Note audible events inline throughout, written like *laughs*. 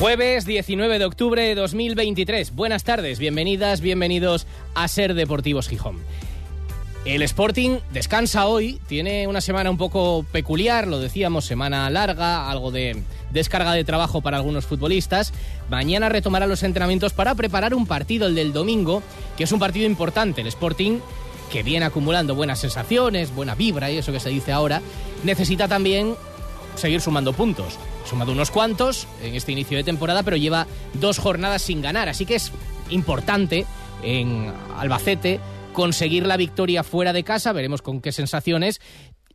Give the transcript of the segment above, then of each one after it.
Jueves 19 de octubre de 2023. Buenas tardes, bienvenidas, bienvenidos a Ser Deportivos Gijón. El Sporting descansa hoy, tiene una semana un poco peculiar, lo decíamos, semana larga, algo de descarga de trabajo para algunos futbolistas. Mañana retomará los entrenamientos para preparar un partido, el del domingo, que es un partido importante. El Sporting, que viene acumulando buenas sensaciones, buena vibra y eso que se dice ahora, necesita también seguir sumando puntos sumado unos cuantos en este inicio de temporada, pero lleva dos jornadas sin ganar. Así que es importante en Albacete conseguir la victoria fuera de casa. Veremos con qué sensaciones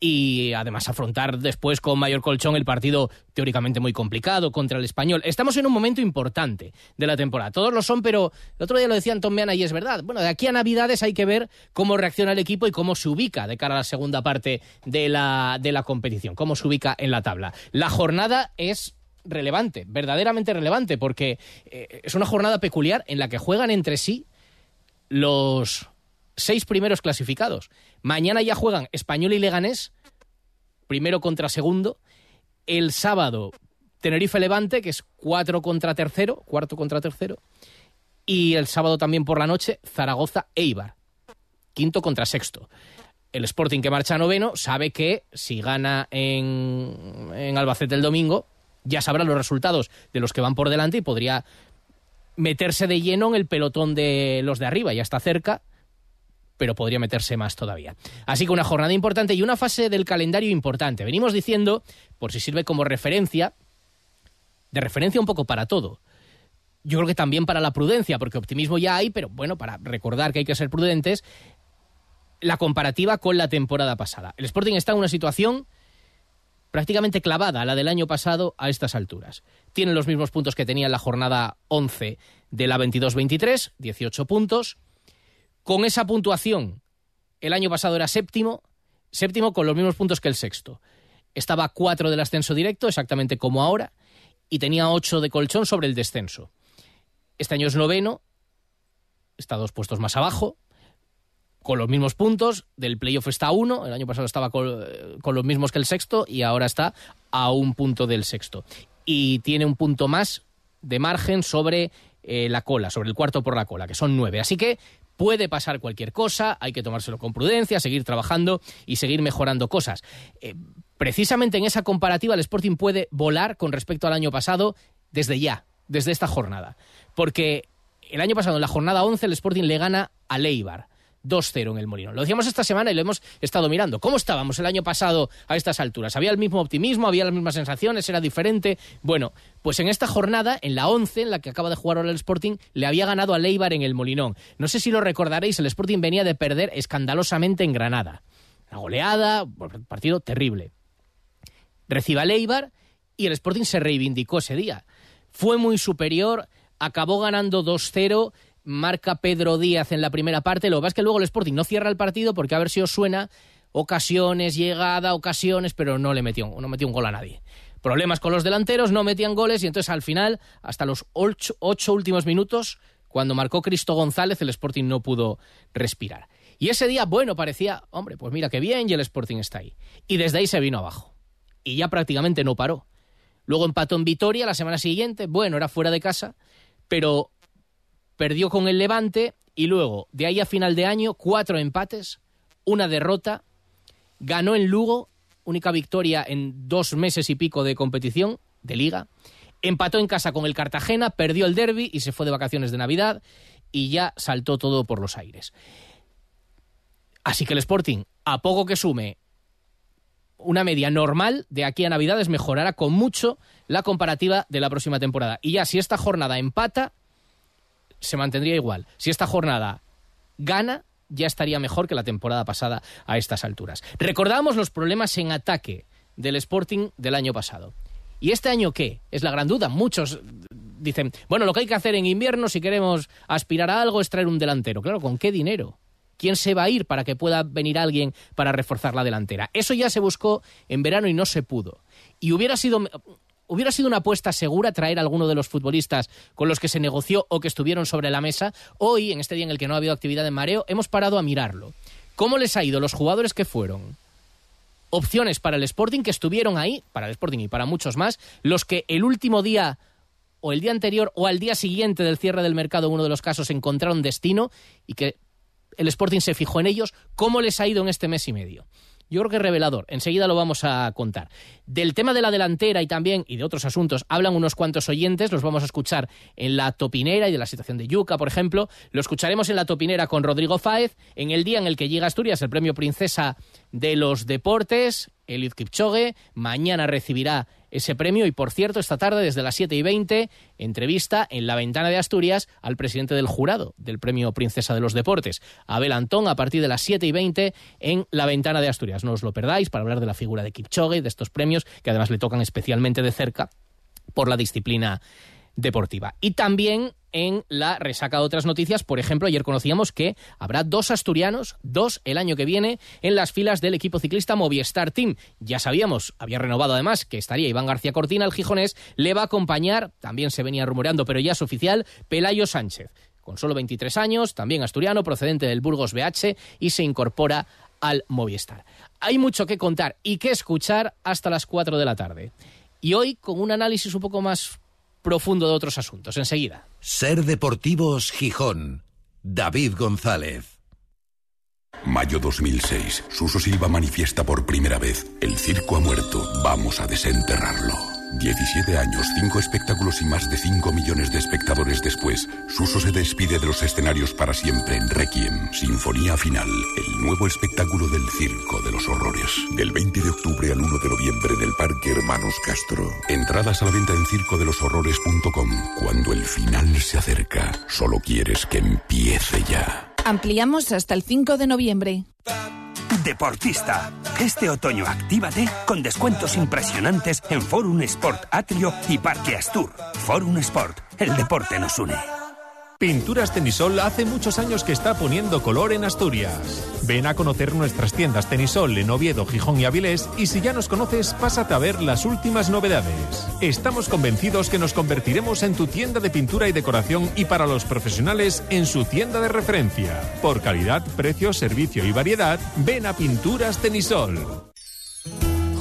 y además afrontar después con mayor colchón el partido teóricamente muy complicado contra el español. Estamos en un momento importante de la temporada. Todos lo son, pero el otro día lo decía Anton Meana y es verdad. Bueno, de aquí a Navidades hay que ver cómo reacciona el equipo y cómo se ubica de cara a la segunda parte de la, de la competición, cómo se ubica en la tabla. La jornada es relevante, verdaderamente relevante, porque eh, es una jornada peculiar en la que juegan entre sí los seis primeros clasificados. Mañana ya juegan Español y Leganés, primero contra segundo. El sábado, Tenerife Levante, que es cuatro contra tercero, cuarto contra tercero. Y el sábado también por la noche, Zaragoza Eibar, quinto contra sexto. El Sporting que marcha noveno sabe que si gana en, en Albacete el domingo, ya sabrá los resultados de los que van por delante y podría meterse de lleno en el pelotón de los de arriba. Ya está cerca pero podría meterse más todavía. Así que una jornada importante y una fase del calendario importante. Venimos diciendo, por si sirve como referencia, de referencia un poco para todo. Yo creo que también para la prudencia, porque optimismo ya hay, pero bueno, para recordar que hay que ser prudentes, la comparativa con la temporada pasada. El Sporting está en una situación prácticamente clavada a la del año pasado a estas alturas. Tiene los mismos puntos que tenía en la jornada 11 de la 22-23, 18 puntos con esa puntuación, el año pasado era séptimo, séptimo con los mismos puntos que el sexto. Estaba a cuatro del ascenso directo, exactamente como ahora, y tenía ocho de colchón sobre el descenso. Este año es noveno, está dos puestos más abajo, con los mismos puntos, del playoff está uno, el año pasado estaba con, los mismos que el sexto y ahora está a un punto del sexto. Y tiene un punto más de margen sobre eh, la cola, sobre el cuarto por la cola, que son nueve. Así que puede pasar cualquier cosa, hay que tomárselo con prudencia, seguir trabajando y seguir mejorando cosas. Eh, precisamente en esa comparativa el Sporting puede volar con respecto al año pasado desde ya, desde esta jornada. Porque el año pasado, en la jornada 11, el Sporting le gana a Leibar 2-0 en el Molino. Lo decíamos esta semana y lo hemos estado mirando. ¿Cómo estábamos el año pasado a estas alturas? ¿Había el mismo optimismo? ¿Había las mismas sensaciones? ¿Era diferente? Bueno, pues en esta jornada, en la 11, en la que acaba de jugar ahora el Sporting, le había ganado a Leibar en el Molinón. No sé si lo recordaréis, el Sporting venía de perder escandalosamente en Granada. La goleada, partido terrible. Reciba a Leibar y el Sporting se reivindicó ese día. Fue muy superior, acabó ganando 2-0 marca Pedro Díaz en la primera parte. Lo que pasa es que luego el Sporting no cierra el partido porque a ver si os suena ocasiones, llegada, ocasiones, pero no le metió, no metió un gol a nadie. Problemas con los delanteros, no metían goles y entonces al final, hasta los ocho, ocho últimos minutos, cuando marcó Cristo González, el Sporting no pudo respirar. Y ese día, bueno, parecía, hombre, pues mira qué bien y el Sporting está ahí. Y desde ahí se vino abajo. Y ya prácticamente no paró. Luego empató en Vitoria la semana siguiente, bueno, era fuera de casa, pero perdió con el Levante y luego, de ahí a final de año, cuatro empates, una derrota, ganó en Lugo, única victoria en dos meses y pico de competición, de liga, empató en casa con el Cartagena, perdió el derby y se fue de vacaciones de Navidad y ya saltó todo por los aires. Así que el Sporting, a poco que sume una media normal de aquí a Navidades, mejorará con mucho la comparativa de la próxima temporada. Y ya si esta jornada empata, se mantendría igual. Si esta jornada gana, ya estaría mejor que la temporada pasada a estas alturas. Recordamos los problemas en ataque del Sporting del año pasado. ¿Y este año qué? Es la gran duda. Muchos dicen, bueno, lo que hay que hacer en invierno si queremos aspirar a algo es traer un delantero. Claro, ¿con qué dinero? ¿Quién se va a ir para que pueda venir alguien para reforzar la delantera? Eso ya se buscó en verano y no se pudo. Y hubiera sido ¿Hubiera sido una apuesta segura traer a alguno de los futbolistas con los que se negoció o que estuvieron sobre la mesa? Hoy, en este día en el que no ha habido actividad en mareo, hemos parado a mirarlo. ¿Cómo les ha ido los jugadores que fueron? Opciones para el Sporting que estuvieron ahí, para el Sporting y para muchos más, los que el último día o el día anterior o al día siguiente del cierre del mercado, uno de los casos, encontraron destino y que el Sporting se fijó en ellos. ¿Cómo les ha ido en este mes y medio? Yo creo que revelador. Enseguida lo vamos a contar. Del tema de la delantera y también, y de otros asuntos, hablan unos cuantos oyentes, los vamos a escuchar en la topinera y de la situación de Yuca, por ejemplo. Lo escucharemos en la topinera con Rodrigo Fáez, en el día en el que llega Asturias el premio Princesa de los Deportes, Eliud Kipchoge. Mañana recibirá ese premio. Y por cierto, esta tarde, desde las 7 y 20, entrevista en la ventana de Asturias al presidente del jurado del premio Princesa de los Deportes, Abel Antón, a partir de las 7 y 20 en la ventana de Asturias. No os lo perdáis para hablar de la figura de Kipchoge, de estos premios que además le tocan especialmente de cerca por la disciplina deportiva. Y también en la resaca de otras noticias. Por ejemplo, ayer conocíamos que habrá dos asturianos, dos el año que viene, en las filas del equipo ciclista Movistar Team. Ya sabíamos, había renovado además que estaría Iván García Cortina, el gijonés, le va a acompañar, también se venía rumoreando, pero ya es oficial, Pelayo Sánchez. Con solo 23 años, también asturiano, procedente del Burgos BH, y se incorpora al Movistar. Hay mucho que contar y que escuchar hasta las 4 de la tarde. Y hoy con un análisis un poco más profundo de otros asuntos. Enseguida. Ser Deportivos Gijón. David González. Mayo 2006. Suso Silva manifiesta por primera vez. El circo ha muerto. Vamos a desenterrarlo. 17 años, 5 espectáculos y más de 5 millones de espectadores después, Suso se despide de los escenarios para siempre en Requiem, Sinfonía Final, el nuevo espectáculo del Circo de los Horrores. Del 20 de octubre al 1 de noviembre en el Parque Hermanos Castro. Entradas a la venta en circodeloshorrores.com. Cuando el final se acerca, solo quieres que empiece ya. Ampliamos hasta el 5 de noviembre. Deportista. Este otoño actívate con descuentos impresionantes en Forum Sport Atrio y Parque Astur. Forum Sport, el deporte nos une. Pinturas Tenisol hace muchos años que está poniendo color en Asturias. Ven a conocer nuestras tiendas Tenisol en Oviedo, Gijón y Avilés y si ya nos conoces, pásate a ver las últimas novedades. Estamos convencidos que nos convertiremos en tu tienda de pintura y decoración y para los profesionales en su tienda de referencia. Por calidad, precio, servicio y variedad, ven a Pinturas Tenisol.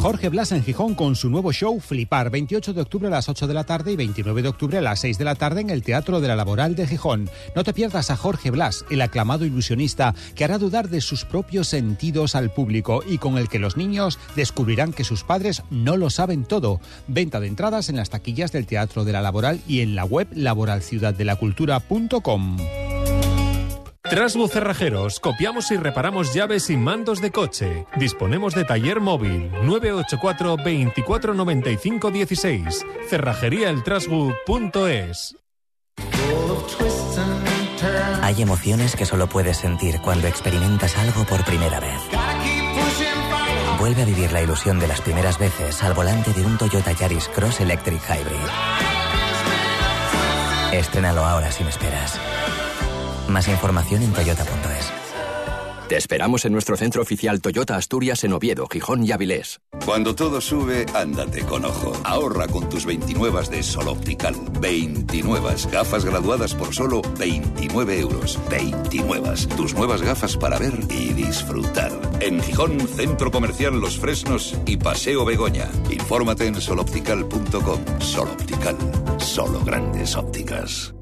Jorge Blas en Gijón con su nuevo show Flipar, 28 de octubre a las 8 de la tarde y 29 de octubre a las 6 de la tarde en el Teatro de la Laboral de Gijón. No te pierdas a Jorge Blas, el aclamado ilusionista que hará dudar de sus propios sentidos al público y con el que los niños descubrirán que sus padres no lo saben todo. Venta de entradas en las taquillas del Teatro de la Laboral y en la web laboralciudaddelacultura.com. Trasbu Cerrajeros, copiamos y reparamos llaves y mandos de coche. Disponemos de taller móvil 984 2495 16. Cerrajeríaeltrasbu.es. Hay emociones que solo puedes sentir cuando experimentas algo por primera vez. Vuelve a vivir la ilusión de las primeras veces al volante de un Toyota Yaris Cross Electric Hybrid. Estrénalo ahora sin esperas. Más información en toyota.es. Te esperamos en nuestro centro oficial Toyota Asturias en Oviedo, Gijón y Avilés. Cuando todo sube, ándate con ojo. Ahorra con tus 29 de Sol Optical. 29 gafas graduadas por solo 29 euros. 29 tus nuevas gafas para ver y disfrutar. En Gijón, Centro Comercial Los Fresnos y Paseo Begoña. Infórmate en soloptical.com. Sol Optical. Solo grandes ópticas.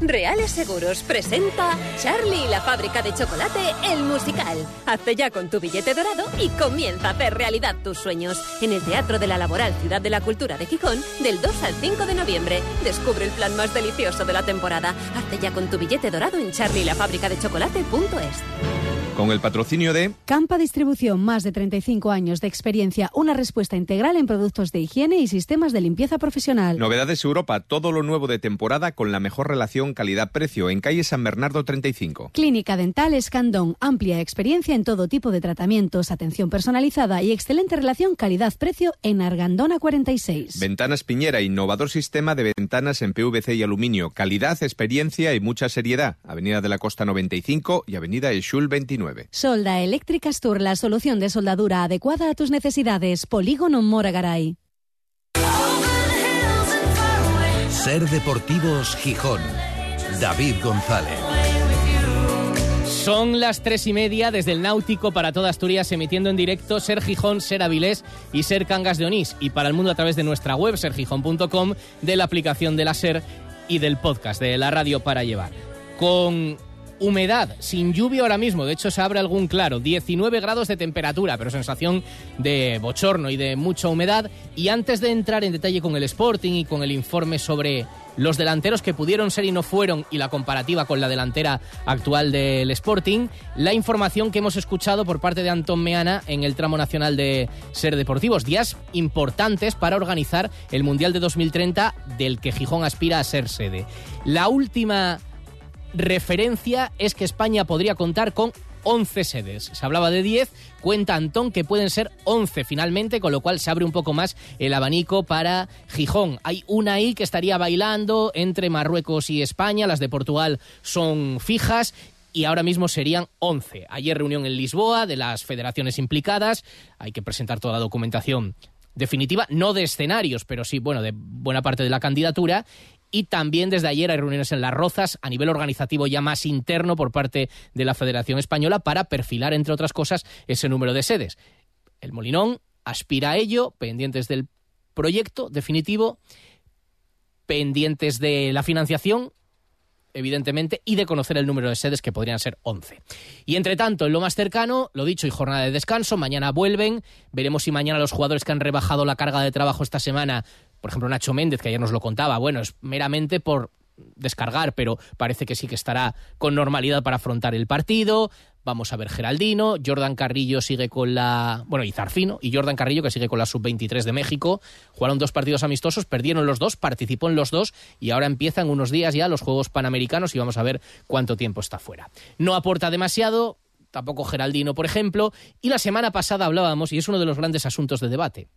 Reales Seguros presenta Charlie y la fábrica de chocolate, el musical. Hazte ya con tu billete dorado y comienza a hacer realidad tus sueños. En el Teatro de la Laboral Ciudad de la Cultura de Gijón, del 2 al 5 de noviembre. Descubre el plan más delicioso de la temporada. Hazte ya con tu billete dorado en charlielafabricadechocolate.es. Con el patrocinio de Campa Distribución, más de 35 años de experiencia, una respuesta integral en productos de higiene y sistemas de limpieza profesional. Novedades Europa, todo lo nuevo de temporada con la mejor relación calidad-precio en calle San Bernardo 35. Clínica Dental Escandón, amplia experiencia en todo tipo de tratamientos, atención personalizada y excelente relación calidad-precio en Argandona 46. Ventanas Piñera, innovador sistema de ventanas en PVC y aluminio, calidad, experiencia y mucha seriedad. Avenida de la Costa 95 y Avenida Eshul 29. Solda Eléctrica Tour, la solución de soldadura adecuada a tus necesidades. Polígono Moragaray. Ser Deportivos Gijón. David González. Son las tres y media desde el Náutico para toda Asturias, emitiendo en directo Ser Gijón, Ser Avilés y Ser Cangas de Onís. Y para el mundo a través de nuestra web, sergijón.com, de la aplicación de la Ser y del podcast de la radio para llevar. Con humedad, sin lluvia ahora mismo, de hecho se abre algún claro, 19 grados de temperatura, pero sensación de bochorno y de mucha humedad. Y antes de entrar en detalle con el Sporting y con el informe sobre los delanteros que pudieron ser y no fueron y la comparativa con la delantera actual del Sporting, la información que hemos escuchado por parte de Antón Meana en el tramo nacional de Ser Deportivos. Días importantes para organizar el Mundial de 2030 del que Gijón aspira a ser sede. La última referencia es que España podría contar con 11 sedes. Se hablaba de 10, cuenta Antón que pueden ser 11 finalmente, con lo cual se abre un poco más el abanico para Gijón. Hay una ahí que estaría bailando entre Marruecos y España, las de Portugal son fijas y ahora mismo serían 11. Ayer reunión en Lisboa de las federaciones implicadas, hay que presentar toda la documentación definitiva, no de escenarios, pero sí, bueno, de buena parte de la candidatura y también desde ayer hay reuniones en Las Rozas a nivel organizativo ya más interno por parte de la Federación Española para perfilar, entre otras cosas, ese número de sedes. El Molinón aspira a ello, pendientes del proyecto definitivo, pendientes de la financiación evidentemente, y de conocer el número de sedes que podrían ser 11. Y entre tanto, en lo más cercano, lo dicho, y jornada de descanso, mañana vuelven, veremos si mañana los jugadores que han rebajado la carga de trabajo esta semana por ejemplo, Nacho Méndez, que ayer nos lo contaba, bueno, es meramente por descargar, pero parece que sí que estará con normalidad para afrontar el partido. Vamos a ver Geraldino, Jordan Carrillo sigue con la. Bueno, y Zarfino, y Jordan Carrillo que sigue con la sub-23 de México. Jugaron dos partidos amistosos, perdieron los dos, participó en los dos, y ahora empiezan unos días ya los Juegos Panamericanos y vamos a ver cuánto tiempo está fuera. No aporta demasiado, tampoco Geraldino, por ejemplo, y la semana pasada hablábamos, y es uno de los grandes asuntos de debate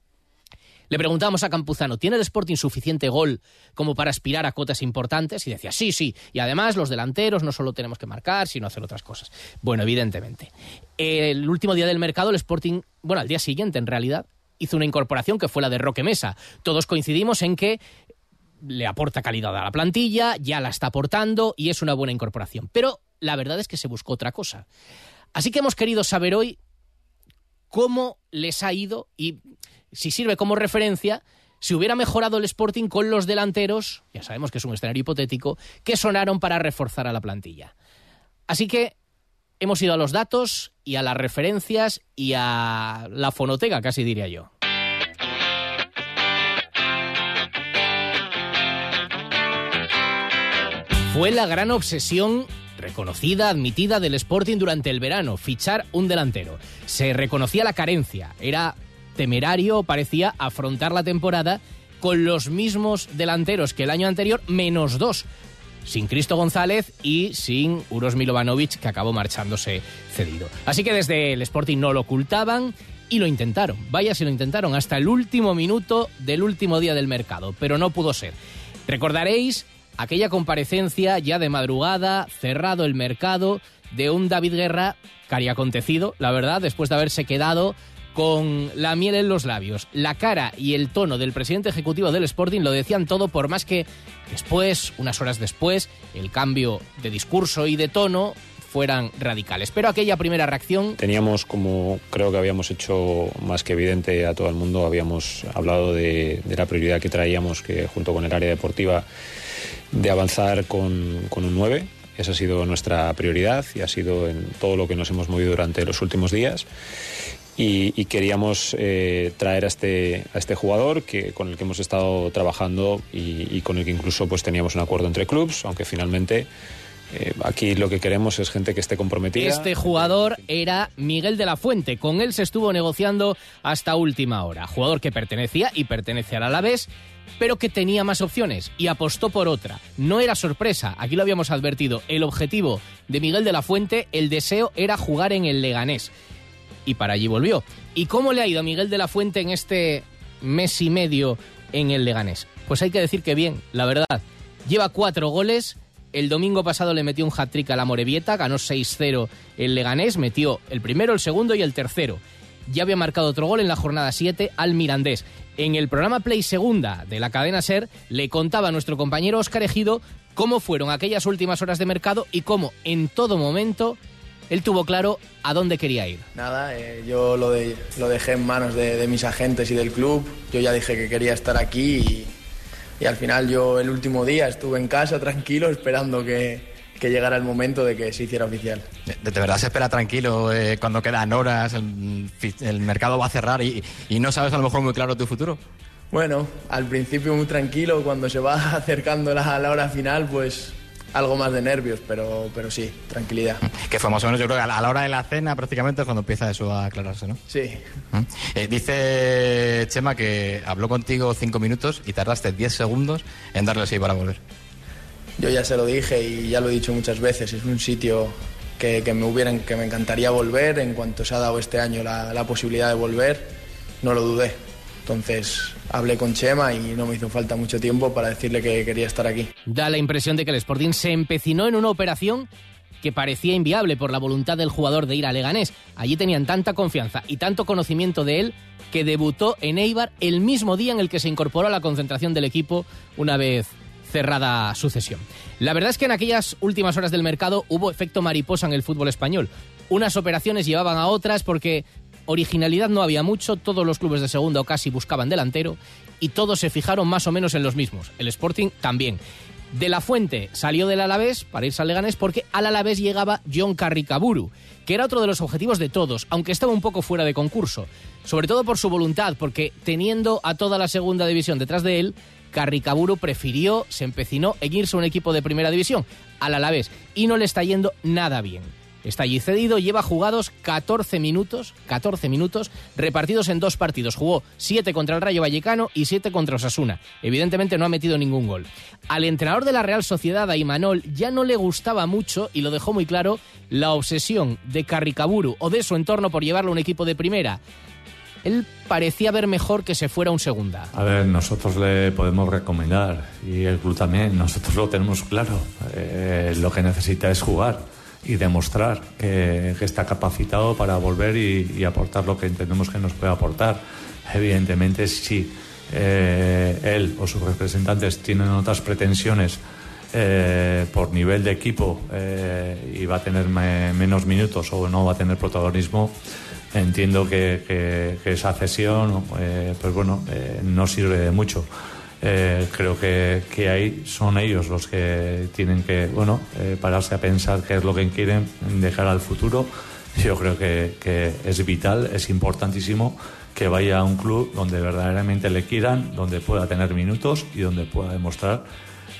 le preguntábamos a Campuzano, ¿tiene el Sporting suficiente gol como para aspirar a cotas importantes? Y decía, sí, sí. Y además los delanteros no solo tenemos que marcar, sino hacer otras cosas. Bueno, evidentemente. El último día del mercado, el Sporting, bueno, al día siguiente en realidad, hizo una incorporación que fue la de Roque Mesa. Todos coincidimos en que le aporta calidad a la plantilla, ya la está aportando y es una buena incorporación. Pero la verdad es que se buscó otra cosa. Así que hemos querido saber hoy cómo les ha ido y si sirve como referencia, si hubiera mejorado el Sporting con los delanteros, ya sabemos que es un escenario hipotético, que sonaron para reforzar a la plantilla. Así que hemos ido a los datos y a las referencias y a la fonoteca, casi diría yo. Fue la gran obsesión reconocida, admitida del Sporting durante el verano, fichar un delantero. Se reconocía la carencia, era temerario parecía afrontar la temporada con los mismos delanteros que el año anterior, menos dos. Sin Cristo González y sin Uros Milovanovic, que acabó marchándose cedido. Así que desde el Sporting no lo ocultaban y lo intentaron. Vaya si lo intentaron hasta el último minuto del último día del mercado, pero no pudo ser. Recordaréis aquella comparecencia ya de madrugada, cerrado el mercado, de un David Guerra que acontecido, la verdad, después de haberse quedado con la miel en los labios. La cara y el tono del presidente ejecutivo del Sporting lo decían todo, por más que después, unas horas después, el cambio de discurso y de tono fueran radicales. Pero aquella primera reacción... Teníamos, como creo que habíamos hecho más que evidente a todo el mundo, habíamos hablado de, la prioridad que traíamos, que junto con el área deportiva, de avanzar con, con un 9. Esa ha sido nuestra prioridad y ha sido en todo lo que nos hemos movido durante los últimos días y, queríamos eh, traer a este, a este jugador que, con el que hemos estado trabajando y, con el que incluso pues, teníamos un acuerdo entre clubes, aunque finalmente Eh, aquí lo que queremos es gente que esté comprometida. Este jugador era Miguel de la Fuente. Con él se estuvo negociando hasta última hora. Jugador que pertenecía y pertenece al Alavés, pero que tenía más opciones y apostó por otra. No era sorpresa, aquí lo habíamos advertido. El objetivo de Miguel de la Fuente, el deseo era jugar en el Leganés. Y para allí volvió. ¿Y cómo le ha ido a Miguel de la Fuente en este mes y medio en el Leganés? Pues hay que decir que bien, la verdad. Lleva cuatro goles el domingo pasado le metió un hat-trick a la Morevieta, ganó 6-0 el Leganés, metió el primero, el segundo y el tercero. Ya había marcado otro gol en la jornada 7 al Mirandés. En el programa Play Segunda de la cadena Ser le contaba a nuestro compañero Oscar Ejido cómo fueron aquellas últimas horas de mercado y cómo en todo momento él tuvo claro a dónde quería ir. Nada, eh, yo lo, de, lo dejé en manos de, de mis agentes y del club. Yo ya dije que quería estar aquí y, y al final yo el último día estuve en casa tranquilo esperando que, que llegara el momento de que se hiciera oficial. ¿De, de verdad se espera tranquilo eh, cuando quedan horas, el, el, mercado va a cerrar y, y no sabes a lo mejor muy claro tu futuro? Bueno, al principio muy tranquilo, cuando se va *laughs* acercando la, la hora final, pues algo más de nervios, pero, pero sí, tranquilidad. Que fue más o menos, yo creo que a la hora de la cena prácticamente es cuando empieza eso a aclararse, ¿no? Sí. Eh, dice Chema que habló contigo cinco minutos y tardaste diez segundos en darle así para volver. Yo ya se lo dije y ya lo he dicho muchas veces, es un sitio que, que me, hubieran, que me encantaría volver, en cuanto se ha dado este año la, la posibilidad de volver, no lo dudé. Entonces hablé con Chema y no me hizo falta mucho tiempo para decirle que quería estar aquí. Da la impresión de que el Sporting se empecinó en una operación que parecía inviable por la voluntad del jugador de ir a Leganés. Allí tenían tanta confianza y tanto conocimiento de él que debutó en Eibar el mismo día en el que se incorporó a la concentración del equipo una vez cerrada su cesión. La verdad es que en aquellas últimas horas del mercado hubo efecto mariposa en el fútbol español. Unas operaciones llevaban a otras porque originalidad no había mucho, todos los clubes de segunda o casi buscaban delantero y todos se fijaron más o menos en los mismos. El Sporting también. De la Fuente salió del Alavés para irse al Leganés porque al Alavés llegaba John Carricaburu, que era otro de los objetivos de todos, aunque estaba un poco fuera de concurso. Sobre todo por su voluntad, porque teniendo a toda la segunda división detrás de él, Carricaburu prefirió, se empecinó en irse a un equipo de primera división, al Alavés, y no le está yendo nada bien. Está allí cedido, lleva jugados 14 minutos, 14 minutos, repartidos en dos partidos. Jugó 7 contra el Rayo Vallecano y 7 contra Osasuna. Evidentemente no ha metido ningún gol. Al entrenador de la Real Sociedad, a Imanol, ya no le gustaba mucho, y lo dejó muy claro, la obsesión de Carricaburu o de su entorno por llevarlo a un equipo de primera. Él parecía ver mejor que se fuera un segunda. A ver, nosotros le podemos recomendar, y el club también, nosotros lo tenemos claro. Eh, lo que necesita es jugar y demostrar que, está capacitado para volver y, aportar lo que entendemos que nos puede aportar. Evidentemente, si eh, él o sus representantes tienen otras pretensiones eh, por nivel de equipo eh, y va a tener me, menos minutos o no va a tener protagonismo, entiendo que esa cesión, pues bueno, no sirve de mucho. Eh, creo que, que, ahí son ellos los que tienen que bueno eh, pararse a pensar qué es lo que quieren dejar al futuro. Yo creo que, que, es vital, es importantísimo que vaya a un club donde verdaderamente le quieran, donde pueda tener minutos y donde pueda demostrar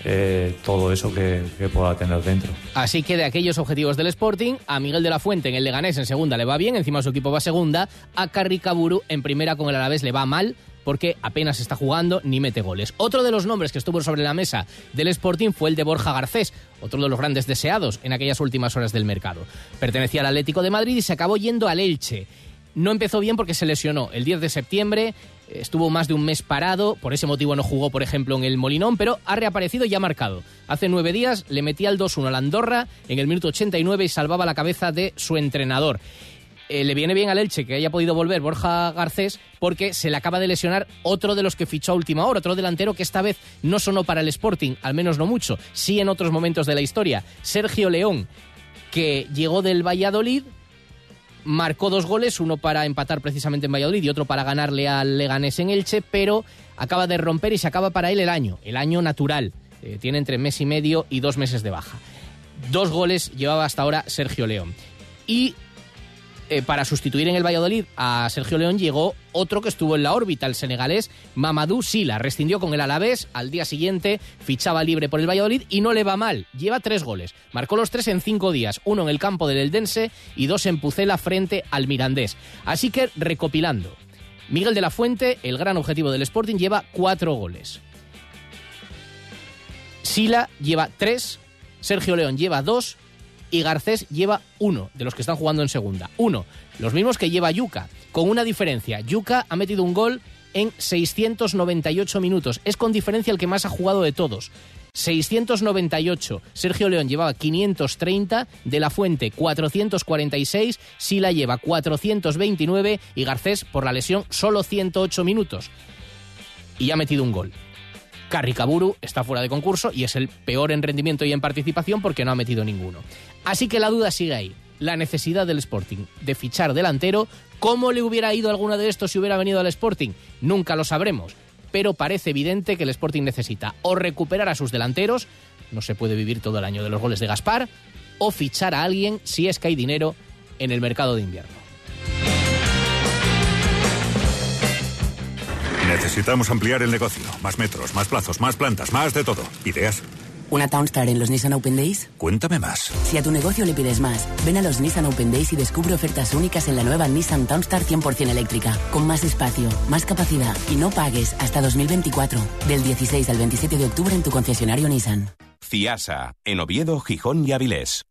eh, todo eso que, pueda tener dentro. Así que de aquellos objetivos del Sporting, a Miguel de la Fuente en el Leganés en segunda le va bien, encima su equipo va segunda, a Carricaburu en primera con el Alavés le va mal, porque apenas está jugando ni mete goles. Otro de los nombres que estuvo sobre la mesa del Sporting fue el de Borja Garcés, otro de los grandes deseados en aquellas últimas horas del mercado. Pertenecía al Atlético de Madrid y se acabó yendo al Elche. No empezó bien porque se lesionó el 10 de septiembre, estuvo más de un mes parado, por ese motivo no jugó, por ejemplo, en el Molinón, pero ha reaparecido y ha marcado. Hace nueve días le metía el 2-1 al Andorra en el minuto 89 y salvaba la cabeza de su entrenador eh, le viene bien al Elche que haya podido volver Borja Garcés porque se le acaba de lesionar otro de los que fichó a última hora, otro delantero que esta vez no sonó para el Sporting, al menos no mucho, sí en otros momentos de la historia. Sergio León, que llegó del Valladolid, marcó dos goles, uno para empatar precisamente en Valladolid y otro para ganarle al Leganés en Elche, pero acaba de romper y se acaba para él el año, el año natural. Eh, tiene entre mes y medio y dos meses de baja. Dos goles llevaba hasta ahora Sergio León. Y eh, para sustituir en el Valladolid a Sergio León llegó otro que estuvo en la órbita, el senegalés Mamadou Sila. Rescindió con el Alavés, al día siguiente fichaba libre por el Valladolid y no le va mal. Lleva tres goles. Marcó los tres en cinco días, uno en el campo del Eldense y dos en Pucela frente al Mirandés. Así que, recopilando, Miguel de la Fuente, el gran objetivo del Sporting, lleva cuatro goles. Sila lleva tres, Sergio León lleva dos y Garcés lleva uno de los que están jugando en segunda. Uno, los mismos que lleva Yuca, con una diferencia. Yuca ha metido un gol en 698 minutos. Es con diferencia el que más ha jugado de todos. 698. Sergio León llevaba 530, De La Fuente 446, Sila lleva 429 y Garcés por la lesión solo 108 minutos. Y ha metido un gol. Carricaburu está fuera de concurso y es el peor en rendimiento y en participación porque no ha metido ninguno. Así que la duda sigue ahí. La necesidad del Sporting de fichar delantero. ¿Cómo le hubiera ido alguno de estos si hubiera venido al Sporting? Nunca lo sabremos. Pero parece evidente que el Sporting necesita o recuperar a sus delanteros, no se puede vivir todo el año de los goles de Gaspar, o fichar a alguien si es que hay dinero en el mercado de invierno. Necesitamos ampliar el negocio. Más metros, más plazos, más plantas, más de todo. ¿Ideas? ¿Una Townstar en los Nissan Open Days? Cuéntame más. Si a tu negocio le pides más, ven a los Nissan Open Days y descubre ofertas únicas en la nueva Nissan Townstar 100% eléctrica, con más espacio, más capacidad y no pagues hasta 2024. Del 16 al 27 de octubre en tu concesionario Nissan. CIASA, en Oviedo, Gijón y Avilés.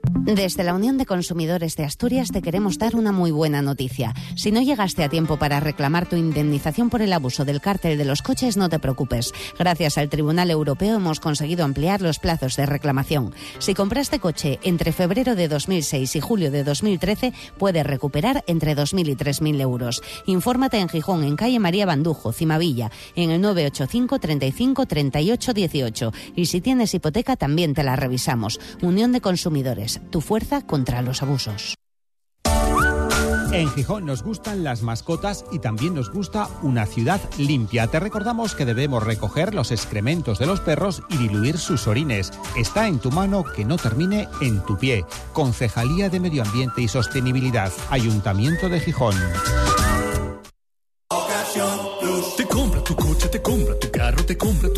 Desde la Unión de Consumidores de Asturias te queremos dar una muy buena noticia. Si no llegaste a tiempo para reclamar tu indemnización por el abuso del cártel de los coches, no te preocupes. Gracias al Tribunal Europeo hemos conseguido ampliar los plazos de reclamación. Si compraste coche entre febrero de 2006 y julio de 2013, puedes recuperar entre 2.000 y 3.000 euros. Infórmate en Gijón, en calle María Bandujo, Cimavilla, en el 985 35 38 18. Y si tienes hipoteca, también te la revisamos. Unión de Consumidores tu fuerza contra los abusos. En Gijón nos gustan las mascotas y también nos gusta una ciudad limpia. Te recordamos que debemos recoger los excrementos de los perros y diluir sus orines. Está en tu mano que no termine en tu pie. Concejalía de Medio Ambiente y Sostenibilidad, Ayuntamiento de Gijón. Te compra tu coche, te compra tu carro, te compra tu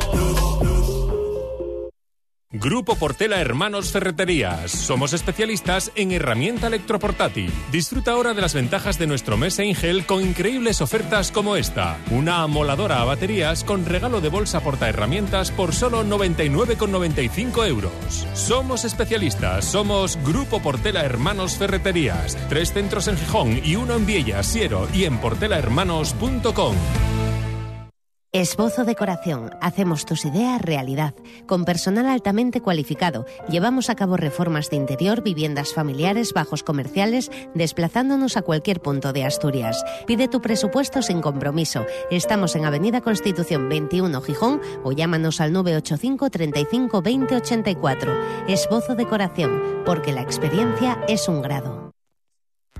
Grupo Portela Hermanos Ferreterías. Somos especialistas en herramienta electroportátil. Disfruta ahora de las ventajas de nuestro mes Ingel con increíbles ofertas como esta. Una amoladora a baterías con regalo de bolsa porta herramientas por solo 99,95 euros. Somos especialistas. Somos Grupo Portela Hermanos Ferreterías. Tres centros en Gijón y uno en Viella, Siero y en portelahermanos.com. Esbozo Decoración. Hacemos tus ideas realidad. Con personal altamente cualificado, llevamos a cabo reformas de interior, viviendas familiares, bajos comerciales, desplazándonos a cualquier punto de Asturias. Pide tu presupuesto sin compromiso. Estamos en Avenida Constitución 21 Gijón o llámanos al 985 35 20 84. Esbozo Decoración, porque la experiencia es un grado.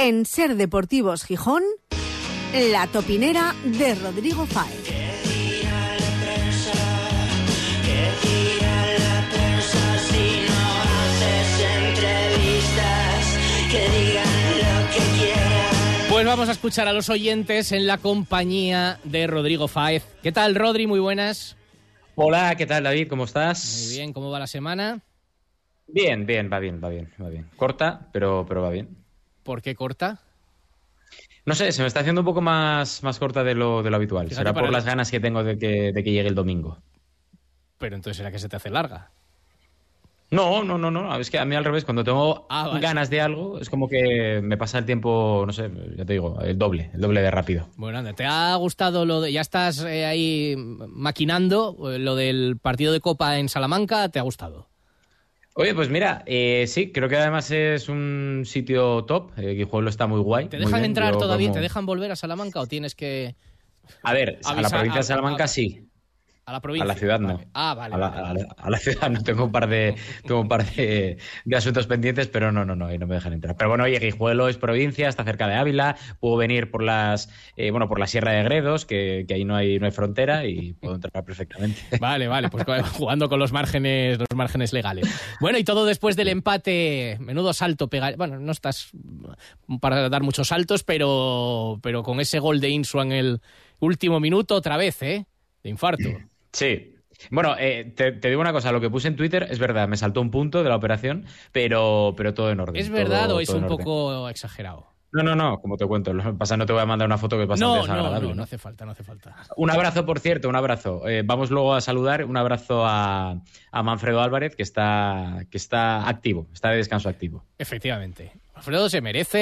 En Ser Deportivos Gijón, la topinera de Rodrigo Fáez. Pues vamos a escuchar a los oyentes en la compañía de Rodrigo Fáez. ¿Qué tal, Rodri? Muy buenas. Hola, ¿qué tal, David? ¿Cómo estás? Muy bien, ¿cómo va la semana? Bien, bien, va bien, va bien, va bien. Corta, pero, pero va bien. ¿Por qué corta? No sé, se me está haciendo un poco más, más corta de lo, de lo habitual. Fíjate Será por el- las ganas que tengo de que, de que llegue el domingo. Pero entonces será que se te hace larga. No, no, no, no. Es que a mí al revés, cuando tengo Ah, ganas de algo, es como que me pasa el tiempo, no sé, ya te digo, el doble, el doble de rápido. Bueno, anda, ¿te ha gustado lo de... Ya estás eh, ahí maquinando eh, lo del partido de Copa en Salamanca? ¿Te ha gustado? Oye, pues mira, eh, sí, creo que además es un sitio top. Eh, Guijuelo está muy guay. ¿Te dejan bien. entrar todavía? como- ¿Te dejan volver a Salamanca o tienes que...? A ver, a la provincia de a- Salamanca a- sí. A la A provincia. la ciudad no. Vale. Ah, vale. A la, a la- a la ciudad no tengo un par de tengo un par de, de asuntos pendientes, pero no, no, no, ahí no me dejan entrar. Pero bueno, oye, Guijuelo es provincia, está cerca de Ávila, puedo venir por las eh, bueno por la Sierra de Gredos, que, que ahí no hay no hay frontera y puedo entrar perfectamente. *laughs* Vale, vale, pues jugando con los márgenes, los márgenes legales. Bueno, y todo después del empate, menudo salto pega. Bueno, no estás para dar muchos saltos, pero, pero con ese gol de Insua en el último minuto, otra vez, ¿eh? De infarto. Sí. Bueno, eh, te, te digo una cosa, lo que puse en Twitter es verdad, me saltó un punto de la operación, pero, pero todo en orden. ¿Es verdad todo- o es un orden. poco exagerado? No, no, no, como te cuento, lo que pasa no te voy a mandar una foto que es bastante No, desagradable. no, ¿no? no hace falta, no hace falta. Un abrazo, por cierto, un abrazo. Eh, vamos luego a saludar. Un abrazo a, a Manfredo Álvarez, que está, que está activo, está de descanso activo. Efectivamente. Alfredo se merece.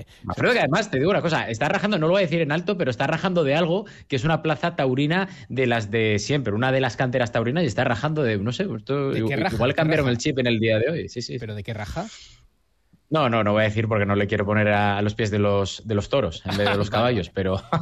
eh, Manfredo, que además, te digo una cosa, está rajando, no lo voy a decir en alto, pero está rajando de algo que es una plaza taurina de las de siempre, una de las canteras taurinas, y está rajando de, no sé, esto, ¿De qué raja? igual ¿De qué cambiaron raja? el chip en el día de hoy. Sí, sí. ¿Pero de qué raja? No, no, no voy a decir porque no le quiero poner a, a los pies de los, de los toros en vez de los *laughs* caballos, pero. *laughs*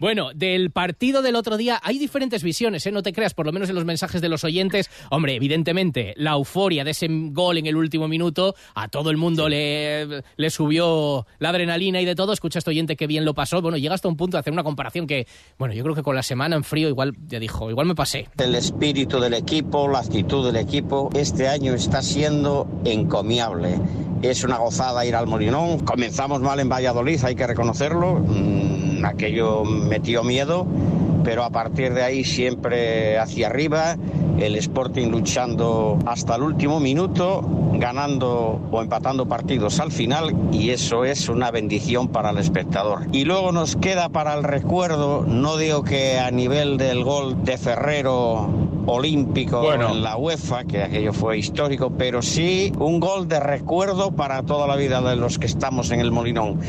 Bueno, del partido del otro día hay diferentes visiones, ¿eh? no te creas, por lo menos en los mensajes de los oyentes. Hombre, evidentemente, la euforia de ese gol en el último minuto, a todo el mundo le, le subió la adrenalina y de todo. Escucha a este oyente que bien lo pasó. Bueno, llega hasta un punto de hacer una comparación que, bueno, yo creo que con la semana en frío igual, ya dijo, igual me pasé. El espíritu del equipo, la actitud del equipo, este año está siendo encomiable. Es una gozada ir al Molinón. Comenzamos mal en Valladolid, hay que reconocerlo. Mm, aquello metió miedo, pero a partir de ahí siempre hacia arriba. El Sporting luchando hasta el último minuto, ganando o empatando partidos al final, y eso es una bendición para el espectador. Y luego nos queda para el recuerdo, no digo que a nivel del gol de Ferrero olímpico Bueno. en la UEFA, que aquello fue histórico, pero sí un gol de recuerdo para toda la vida de los que estamos en el Molinón.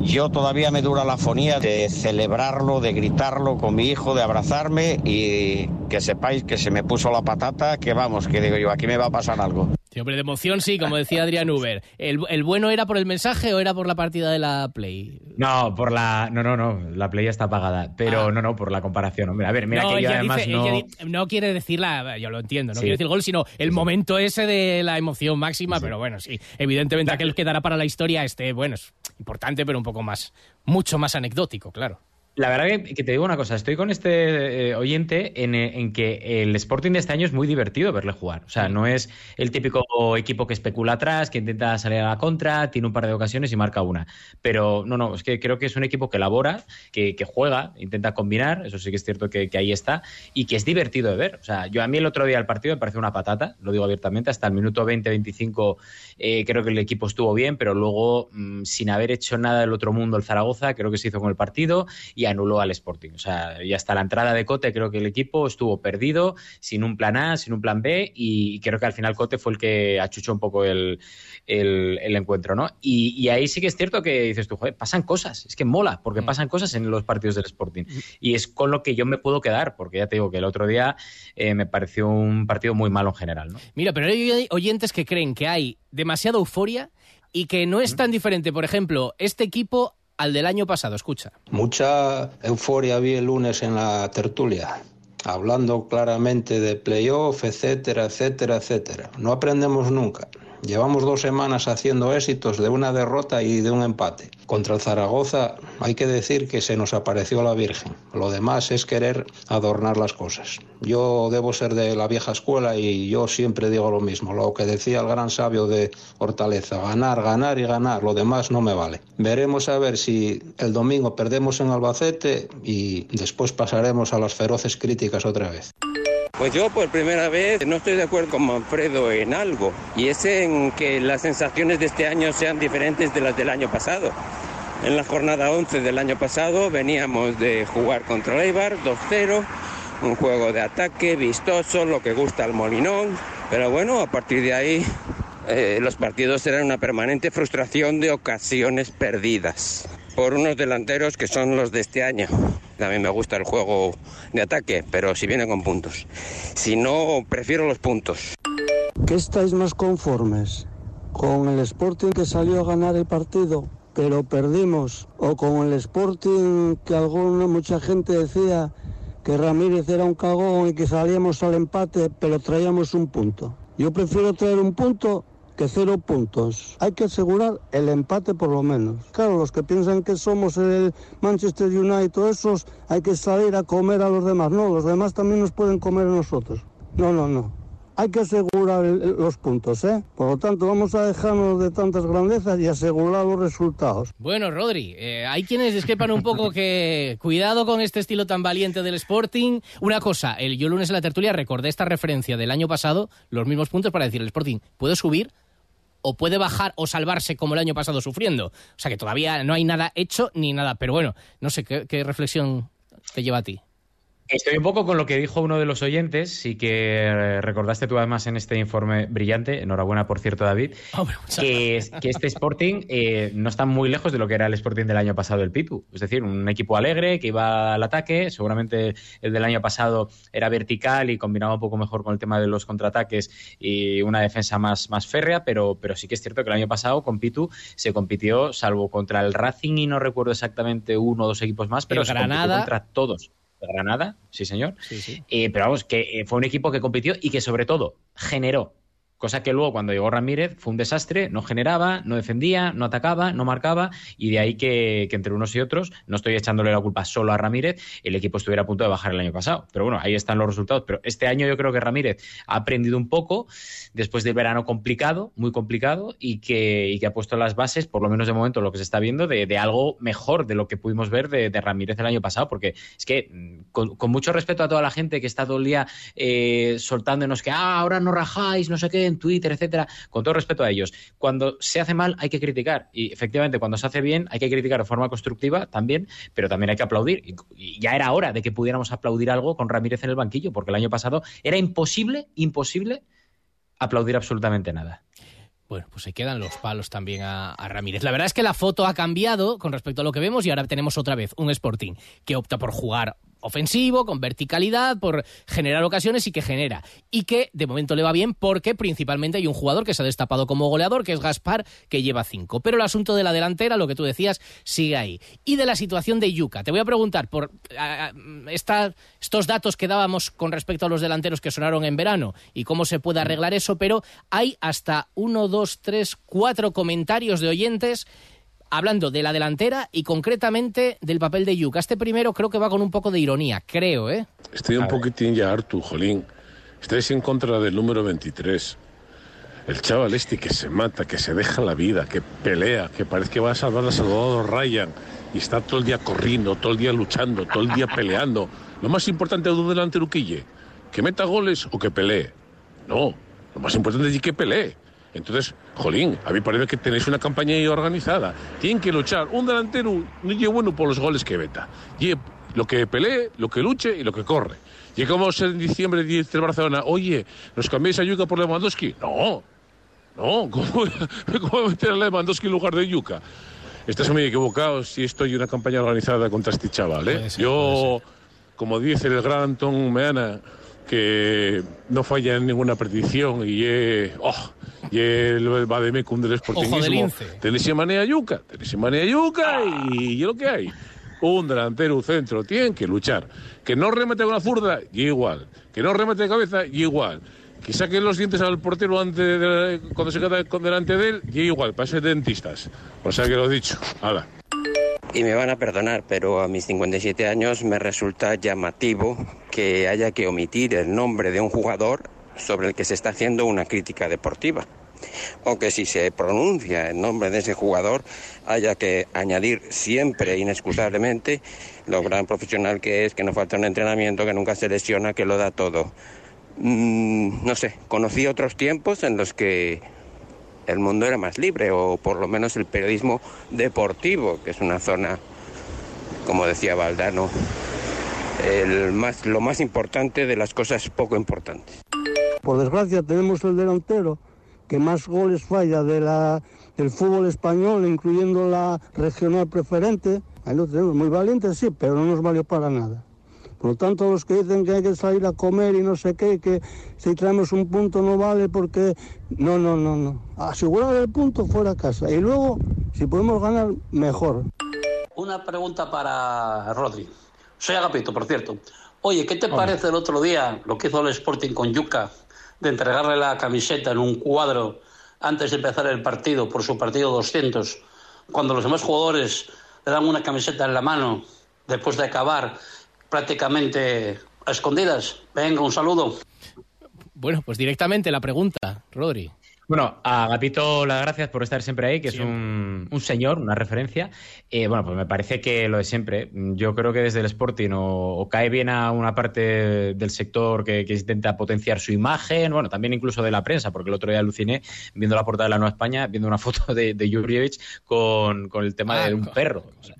Yo todavía me dura la fonía de celebrarlo, de gritarlo con mi hijo, de abrazarme y que sepáis que se me puso la patata, que vamos, que digo yo, aquí me va a pasar algo. Sí, hombre, de emoción sí, como decía Adrián Uber. ¿El, el bueno era por el mensaje o era por la partida de la Play? No, por la. No, no, no. La playa está apagada. Pero no, no, por la comparación. Hombre, a ver, mira no, que yo además dice- no. no quiere decir la, yo lo entiendo, no Sí. quiere decir gol, sino el momento ese de la emoción máxima, pero bueno, sí, evidentemente aquel que dará para la historia este, bueno, es importante, pero un poco más, mucho más anecdótico, claro. La verdad que, que te digo una cosa, estoy con este eh, oyente en, eh, en que el Sporting de este año es muy divertido verle jugar. O sea, no es el típico equipo que especula atrás, que intenta salir a la contra, tiene un par de ocasiones y marca una. Pero no, no, es que creo que es un equipo que elabora, que, que juega, intenta combinar, eso sí que es cierto que, que ahí está, y que es divertido de ver. O sea, yo a mí el otro día el partido me pareció una patata, lo digo abiertamente, hasta el minuto 20-25 eh, creo que el equipo estuvo bien, pero luego, mm, sin haber hecho nada del otro mundo el Zaragoza, creo que se hizo con el partido y anuló al Sporting. O sea, y hasta la entrada de Cote creo que el equipo estuvo perdido, sin un plan A, sin un plan B, y creo que al final Cote fue el que achuchó un poco el, el- el encuentro, ¿no? Y, y ahí sí que es cierto que dices tú, joder, pasan cosas, es que mola, porque pasan cosas en los partidos del Sporting. Y es con lo que yo me puedo quedar, porque ya te digo que el otro día eh, me pareció un partido muy malo en general, ¿no? Mira, pero hay oyentes que creen que hay demasiada euforia y que no es tan diferente, por ejemplo, este equipo al del año pasado, escucha. Mucha euforia vi el lunes en la tertulia, hablando claramente de playoff, etcétera, etcétera, etcétera. No aprendemos nunca. Llevamos dos semanas haciendo éxitos de una derrota y de un empate. Contra el Zaragoza hay que decir que se nos apareció la Virgen. Lo demás es querer adornar las cosas. Yo debo ser de la vieja escuela y yo siempre digo lo mismo, lo que decía el gran sabio de Hortaleza, ganar, ganar y ganar, lo demás no me vale. Veremos a ver si el domingo perdemos en Albacete y después pasaremos a las feroces críticas otra vez. Pues yo por primera vez no estoy de acuerdo con Manfredo en algo, y es en que las sensaciones de este año sean diferentes de las del año pasado. En la jornada 11 del año pasado veníamos de jugar contra el Eibar 2-0, un juego de ataque vistoso, lo que gusta al Molinón, Pero bueno, a partir de ahí eh, los partidos serán una permanente frustración de ocasiones perdidas por unos delanteros que son los de este año. También me gusta el juego de ataque, pero si viene con puntos. Si no, prefiero los puntos. ¿Qué estáis más conformes? ¿Con el Sporting que salió a ganar el partido, pero perdimos? ¿O con el Sporting que alguna, mucha gente decía que Ramírez era un cagón y que salíamos al empate, pero traíamos un punto? Yo prefiero traer un punto que cero puntos. Hay que asegurar el empate por lo menos. Claro, los que piensan que somos el Manchester United, esos, hay que salir a comer a los demás. No, los demás también nos pueden comer a nosotros. No, no, no. Hay que asegurar los puntos, ¿eh? Por lo tanto, vamos a dejarnos de tantas grandezas y asegurar los resultados. Bueno, Rodri, eh, hay quienes discrepan un poco que cuidado con este estilo tan valiente del Sporting. Una cosa, el yo lunes en la tertulia recordé esta referencia del año pasado, los mismos puntos para decir el Sporting puede subir o puede bajar o salvarse como el año pasado sufriendo. O sea que todavía no hay nada hecho ni nada. Pero bueno, no sé qué, qué reflexión te lleva a ti. Estoy un poco con lo que dijo uno de los oyentes y que eh, recordaste tú además en este informe brillante, enhorabuena por cierto David, que, es- que este Sporting eh, no está muy lejos de lo que era el Sporting del año pasado el Pitu. Es decir, un equipo alegre que iba al ataque, seguramente el del año pasado era vertical y combinaba un poco mejor con el tema de los contraataques y una defensa más, más férrea, pero, pero sí que es cierto que el año pasado con Pitu se compitió, salvo contra el Racing y no recuerdo exactamente uno o dos equipos más, pero El se compitió contra todos. ¿De Granada? Sí, señor. Eh, pero vamos, que eh, fue un equipo que compitió y que sobre todo generó. Cosa que luego cuando llegó Ramírez fue un desastre, no generaba, no defendía, no atacaba, no marcaba y de ahí que, entre unos y otros, no estoy echándole la culpa solo a Ramírez, el equipo estuviera a punto de bajar el año pasado. Pero bueno, ahí están los resultados. Pero este año yo creo que Ramírez ha aprendido un poco después del verano complicado, muy complicado, y que, y que ha puesto las bases, por lo menos de momento lo que se está viendo, de, de algo mejor de lo que pudimos ver de, de Ramírez el año pasado. Porque es que, mm, con, con mucho respeto a toda la gente que está todo el día eh, soltándonos que ah, ahora no rajáis, no sé qué, en Twitter, etcétera, con todo respeto a ellos. Cuando se hace mal hay que criticar. Y efectivamente, cuando se hace bien hay que criticar de forma constructiva también, pero también hay que aplaudir. Y, ya era hora de que pudiéramos aplaudir algo con Ramírez en el banquillo, porque el año pasado era imposible, imposible aplaudir absolutamente nada. Bueno, pues se quedan los palos también a, a Ramírez. La verdad es que la foto ha cambiado con respecto a lo que vemos y ahora tenemos otra vez un Sporting que opta por jugar ofensivo, con verticalidad, por generar ocasiones y que genera. Y que de momento le va bien porque principalmente hay un jugador que se ha destapado como goleador, que es Gaspar, que lleva cinco. Pero el asunto de la delantera, lo que tú decías, sigue ahí. Y de la situación de Yuca. Te voy a preguntar por esta- estos datos que dábamos con respecto a los delanteros que sonaron en verano y cómo se puede arreglar eso, pero hay hasta uno, dos, tres, cuatro comentarios de oyentes hablando de la delantera y concretamente del papel de Yuca. Este primero creo que va con un poco de ironía, creo, ¿eh? Estoy un poquitín ya harto, Jolín. Estáis en contra del número 23. El chaval este que se mata, que se deja la vida, que pelea, que parece que va a salvar a Salvador Ryan y está todo el día corriendo, todo el día luchando, todo el día peleando. Lo más importante de un delantero Quille, que meta goles o que pelee. No, lo más importante es que pelee. Entonces, Jolín, a mí parece que tenéis una campaña ahí organizada. Tienen que luchar. Un delantero no es bueno por los goles que meta. Y lo que pelee, lo que luche y lo que corre. Llegamos en diciembre dice el Barcelona, oye, ¿nos cambiáis a Yuca por Lewandowski? No, no, ¿cómo, *laughs* cómo meter a Lewandowski en lugar de Yuca? Estás muy equivocado si estoy en una campaña organizada contra este chaval. ¿eh? Yo, como dice el gran Antón Meana, que no falla en ninguna predicción y es oh, y el vademecum del Ojo del sportingismo. lince. Tenéis manía yuca, tenéis manía yuca y, y lo que hay. Un delantero, un centro, tienen que luchar. Que no remete con la zurda, y igual. Que no remete de cabeza, y igual. Que saque los dientes al portero antes de- cuando se queda con delante de él, y igual, para ser dentistas. O sea que lo he dicho. Hala. Y me van a perdonar, pero a mis 57 años me resulta llamativo que haya que omitir el nombre de un jugador sobre el que se está haciendo una crítica deportiva. O que si se pronuncia el nombre de ese jugador haya que añadir siempre, inexcusablemente, lo gran profesional que es, que no falta un entrenamiento, que nunca se lesiona, que lo da todo. Mm, no sé, conocí otros tiempos en los que el mundo era más libre, o por lo menos el periodismo deportivo, que es una zona, como decía Valdano, lo más importante de las cosas poco importantes. Por desgracia tenemos el delantero que más goles falla de la, del fútbol español, incluyendo la regional preferente. Ahí lo tenemos, muy valiente sí, pero no nos valió para nada. Por lo tanto, los que dicen que hay que salir a comer y no sé qué, que si traemos un punto no vale porque... No, no, no, no. Asegurar el punto fuera a casa. Y luego, si podemos ganar, mejor. Una pregunta para Rodri. Soy Agapito, por cierto. Oye, ¿qué te parece el otro día lo que hizo el Sporting con Yuca de entregarle la camiseta en un cuadro antes de empezar el partido, por su partido 200, cuando los demás jugadores le dan una camiseta en la mano después de acabar prácticamente a escondidas? Venga, un saludo. Bueno, pues directamente la pregunta, Rodri. Bueno, a Gatito las gracias por estar siempre ahí, que es un, un señor, una referencia. Eh, bueno, pues me parece que lo de siempre. Yo creo que desde el Sporting o, o cae bien a una parte del sector que, que intenta potenciar su imagen, bueno, también incluso de la prensa, porque el otro día aluciné viendo la portada de la Nueva España, viendo una *laughs* foto de, de Jurjevic con, con el tema Ah, de un con- perro. O sea,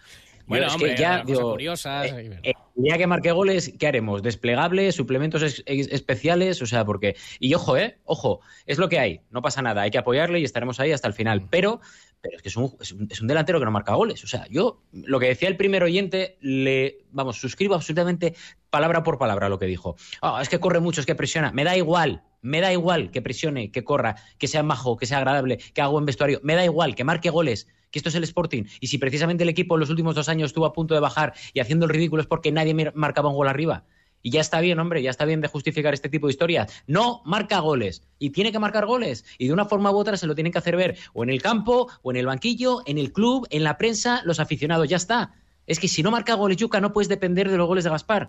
Bueno, es hombre, que ya, digo, eh, eh, que marque goles, ¿qué haremos? ¿Desplegables? ¿Suplementos ex- especiales? O sea, porque. Y ojo, ¿eh? Ojo, es lo que hay. No pasa nada. Hay que apoyarle y estaremos ahí hasta el final. Mm. Pero, pero es que es un, es un- es un delantero que no marca goles. O sea, yo, lo que decía el primer oyente, le. Vamos, suscribo absolutamente palabra por palabra lo que dijo. Ah, es que corre mucho, es que presiona. Me da igual. Me da igual que presione, que corra, que sea majo, que sea agradable, que haga buen vestuario. Me da igual, que marque goles, que esto es el Sporting. Y si precisamente el equipo en los últimos dos años estuvo a punto de bajar y haciendo el ridículo es porque nadie marcaba un gol arriba. Y ya está bien, hombre, ya está bien de justificar este tipo de historias. No marca goles. Y tiene que marcar goles. Y de una forma u otra se lo tienen que hacer ver o en el campo, o en el banquillo, en el club, en la prensa, los aficionados. Ya está. Es que si no marca goles, Yuca, no puedes depender de los goles de Gaspar.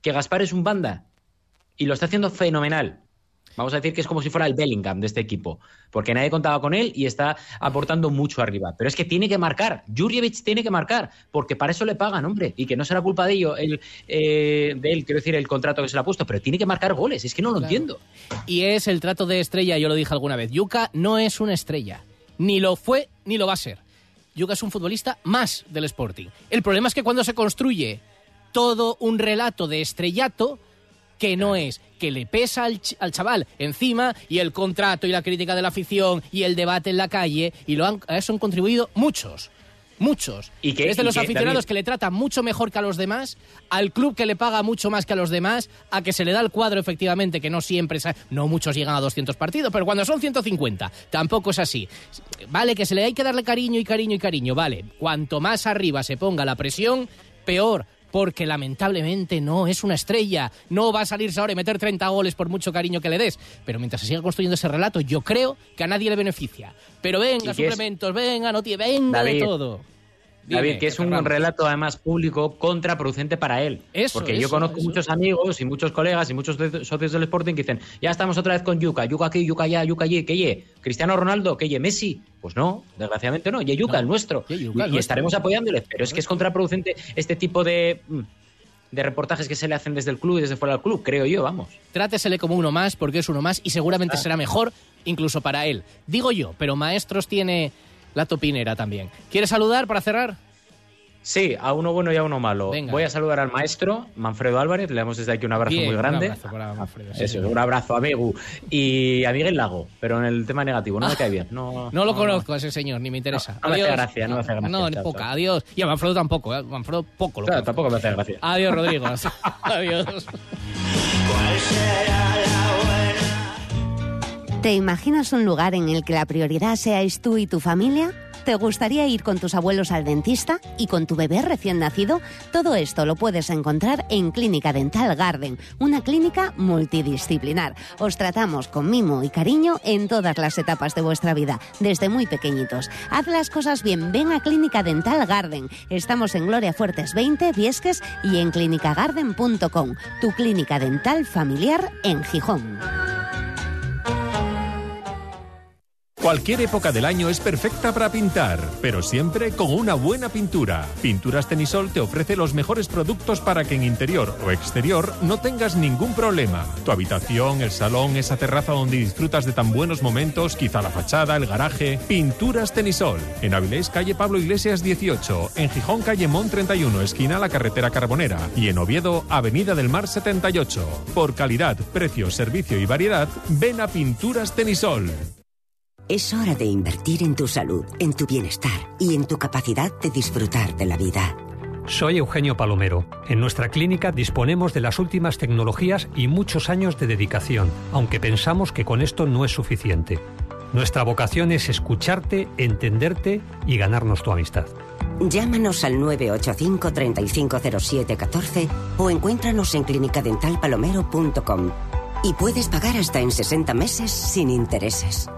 Que Gaspar es un banda. Y lo está haciendo fenomenal. Vamos a decir que es como si fuera el Bellingham de este equipo, porque nadie contaba con él y está aportando mucho arriba. Pero es que tiene que marcar, Jurjevic tiene que marcar, porque para eso le pagan, hombre, y que no será culpa de ello, el, eh, de él, quiero decir, el contrato que se le ha puesto, pero tiene que marcar goles, es que no lo entiendo. Y es el trato de estrella, yo lo dije alguna vez. Yuka no es una estrella. Ni lo fue, ni lo va a ser. Yuka es un futbolista más del Sporting. El problema es que cuando se construye todo un relato de estrellato, que no es que le pesa al, ch- al chaval encima y el contrato y la crítica de la afición y el debate en la calle, y lo han, a eso han contribuido muchos. Muchos. Y que- es de y los que, aficionados que le trata mucho mejor que a los demás, al club que le paga mucho más que a los demás, a que se le da el cuadro efectivamente, que no siempre, no muchos llegan a 200 partidos, pero cuando son 150, tampoco es así. Vale, que se le hay que darle cariño y cariño y cariño, vale. Cuanto más arriba se ponga la presión, peor. Porque lamentablemente no es una estrella. No va a salirse ahora y meter 30 goles por mucho cariño que le des. Pero mientras se siga construyendo ese relato, yo creo que a nadie le beneficia. Pero venga, es- suplementos, venga, no tiene, venga de David, David, que es un relato además público contraproducente para él. Eso, Porque yo conozco eso. muchos amigos y muchos colegas y muchos de- socios del Sporting que dicen, ya estamos otra vez con Yuca, Yuca aquí, Yuca allá, Yuca allí, que ye, Cristiano Ronaldo, que ye, Messi. Pues no, desgraciadamente no, y Yuca, el nuestro. Ye y, Yuca, el y nuestro. estaremos apoyándole, pero es que es contraproducente este tipo de, mm, de reportajes que se le hacen desde el club y desde fuera del club, creo yo, vamos. Trátesele como uno más porque es uno más y seguramente Ah. será mejor incluso para él. Digo yo, pero Maestros tiene la topinera también. ¿Quieres saludar para cerrar? Sí, a uno bueno y a uno malo. Venga. Voy a saludar al maestro Manfredo Álvarez, le damos desde aquí un abrazo Bien, muy un grande. abrazo para Manfredo, sí, Eso, señor. un abrazo, amigo. Y a Miguel Lago, pero en el tema negativo, no me cae bien. No, No lo conozco a ese señor, ni me interesa. No me hace Adiós. gracia, no me hace gracia. No, ni poca, adiós. Y a Manfredo tampoco, ¿eh? Manfredo poco lo Claro, conozco. tampoco me hace gracia. Adiós, Rodrigo. *laughs* adiós. ¿Te imaginas un lugar en el que la prioridad seáis tú y tu familia? ¿Te gustaría ir con tus abuelos al dentista y con tu bebé recién nacido? Todo esto lo puedes encontrar en Clínica Dental Garden, una clínica multidisciplinar. Os tratamos con mimo y cariño en todas las etapas de vuestra vida, desde muy pequeñitos. Haz las cosas bien, ven a Clínica Dental Garden. Estamos en Gloria Fuertes 20, Viesques y en clinicagarden.com, tu clínica dental familiar en Gijón. Cualquier época del año es perfecta para pintar, pero siempre con una buena pintura. Pinturas Tenisol te ofrece los mejores productos para que en interior o exterior no tengas ningún problema. Tu habitación, el salón, esa terraza donde disfrutas de tan buenos momentos, quizá la fachada, el garaje. Pinturas Tenisol. En Avilés, calle Pablo Iglesias 18. En Gijón, calle Mon 31, esquina la carretera Carbonera. Y en Oviedo, avenida del Mar 78. Por calidad, precio, servicio y variedad, ven a Pinturas Tenisol. Es hora de invertir en tu salud, en tu bienestar y en tu capacidad de disfrutar de la vida. Soy Eugenio Palomero. En nuestra clínica disponemos de las últimas tecnologías y muchos años de dedicación, aunque pensamos que con esto no es suficiente. Nuestra vocación es escucharte, entenderte y ganarnos tu amistad. Llámanos al 985 350714 o encuéntranos en clinicadentalpalomero.com. Y puedes pagar hasta en 60 meses sin intereses.